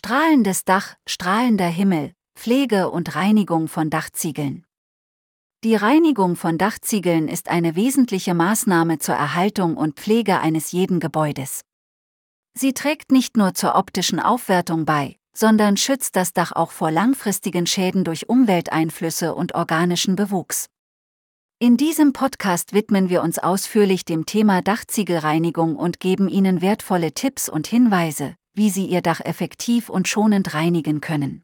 Strahlendes Dach, strahlender Himmel, Pflege und Reinigung von Dachziegeln. Die Reinigung von Dachziegeln ist eine wesentliche Maßnahme zur Erhaltung und Pflege eines jeden Gebäudes. Sie trägt nicht nur zur optischen Aufwertung bei, sondern schützt das Dach auch vor langfristigen Schäden durch Umwelteinflüsse und organischen Bewuchs. In diesem Podcast widmen wir uns ausführlich dem Thema Dachziegelreinigung und geben Ihnen wertvolle Tipps und Hinweise, wie Sie Ihr Dach effektiv und schonend reinigen können.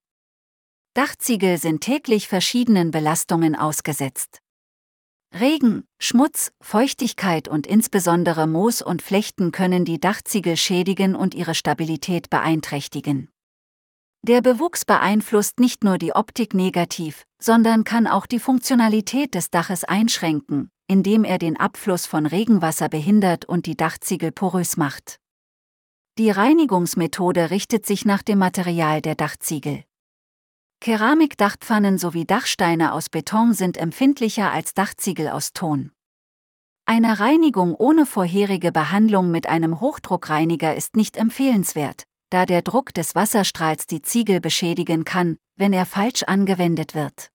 Dachziegel sind täglich verschiedenen Belastungen ausgesetzt. Regen, Schmutz, Feuchtigkeit und insbesondere Moos und Flechten können die Dachziegel schädigen und ihre Stabilität beeinträchtigen. Der Bewuchs beeinflusst nicht nur die Optik negativ, sondern kann auch die Funktionalität des Daches einschränken, indem er den Abfluss von Regenwasser behindert und die Dachziegel porös macht. Die Reinigungsmethode richtet sich nach dem Material der Dachziegel. Keramikdachpfannen sowie Dachsteine aus Beton sind empfindlicher als Dachziegel aus Ton. Eine Reinigung ohne vorherige Behandlung mit einem Hochdruckreiniger ist nicht empfehlenswert, da der Druck des Wasserstrahls die Ziegel beschädigen kann, wenn er falsch angewendet wird.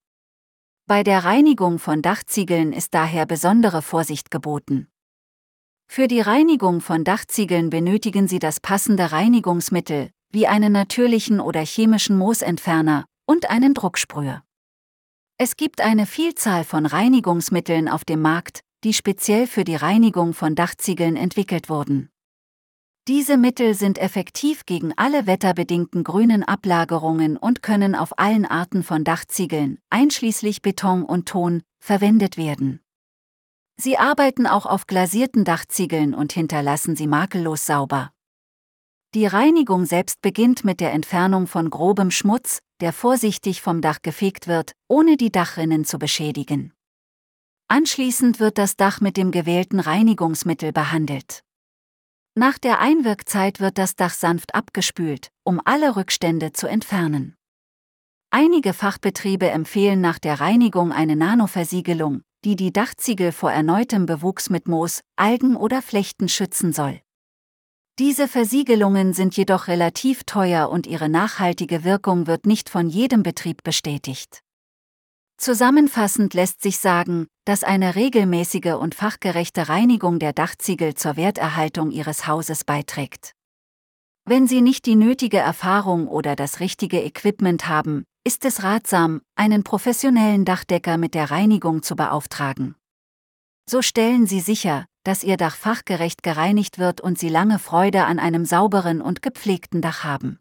Bei der Reinigung von Dachziegeln ist daher besondere Vorsicht geboten. Für die Reinigung von Dachziegeln benötigen Sie das passende Reinigungsmittel, wie einen natürlichen oder chemischen Moosentferner, und einen Drucksprüher. Es gibt eine Vielzahl von Reinigungsmitteln auf dem Markt, die speziell für die Reinigung von Dachziegeln entwickelt wurden. Diese Mittel sind effektiv gegen alle wetterbedingten grünen Ablagerungen und können auf allen Arten von Dachziegeln, einschließlich Beton und Ton, verwendet werden. Sie arbeiten auch auf glasierten Dachziegeln und hinterlassen sie makellos sauber. Die Reinigung selbst beginnt mit der Entfernung von grobem Schmutz, der vorsichtig vom Dach gefegt wird, ohne die Dachrinnen zu beschädigen. Anschließend wird das Dach mit dem gewählten Reinigungsmittel behandelt. Nach der Einwirkzeit wird das Dach sanft abgespült, um alle Rückstände zu entfernen. Einige Fachbetriebe empfehlen nach der Reinigung eine Nanoversiegelung, die die Dachziegel vor erneutem Bewuchs mit Moos, Algen oder Flechten schützen soll. Diese Versiegelungen sind jedoch relativ teuer und ihre nachhaltige Wirkung wird nicht von jedem Betrieb bestätigt. Zusammenfassend lässt sich sagen, dass eine regelmäßige und fachgerechte Reinigung der Dachziegel zur Werterhaltung Ihres Hauses beiträgt. Wenn Sie nicht die nötige Erfahrung oder das richtige Equipment haben, ist es ratsam, einen professionellen Dachdecker mit der Reinigung zu beauftragen. So stellen Sie sicher, dass Ihr Dach fachgerecht gereinigt wird und Sie lange Freude an einem sauberen und gepflegten Dach haben.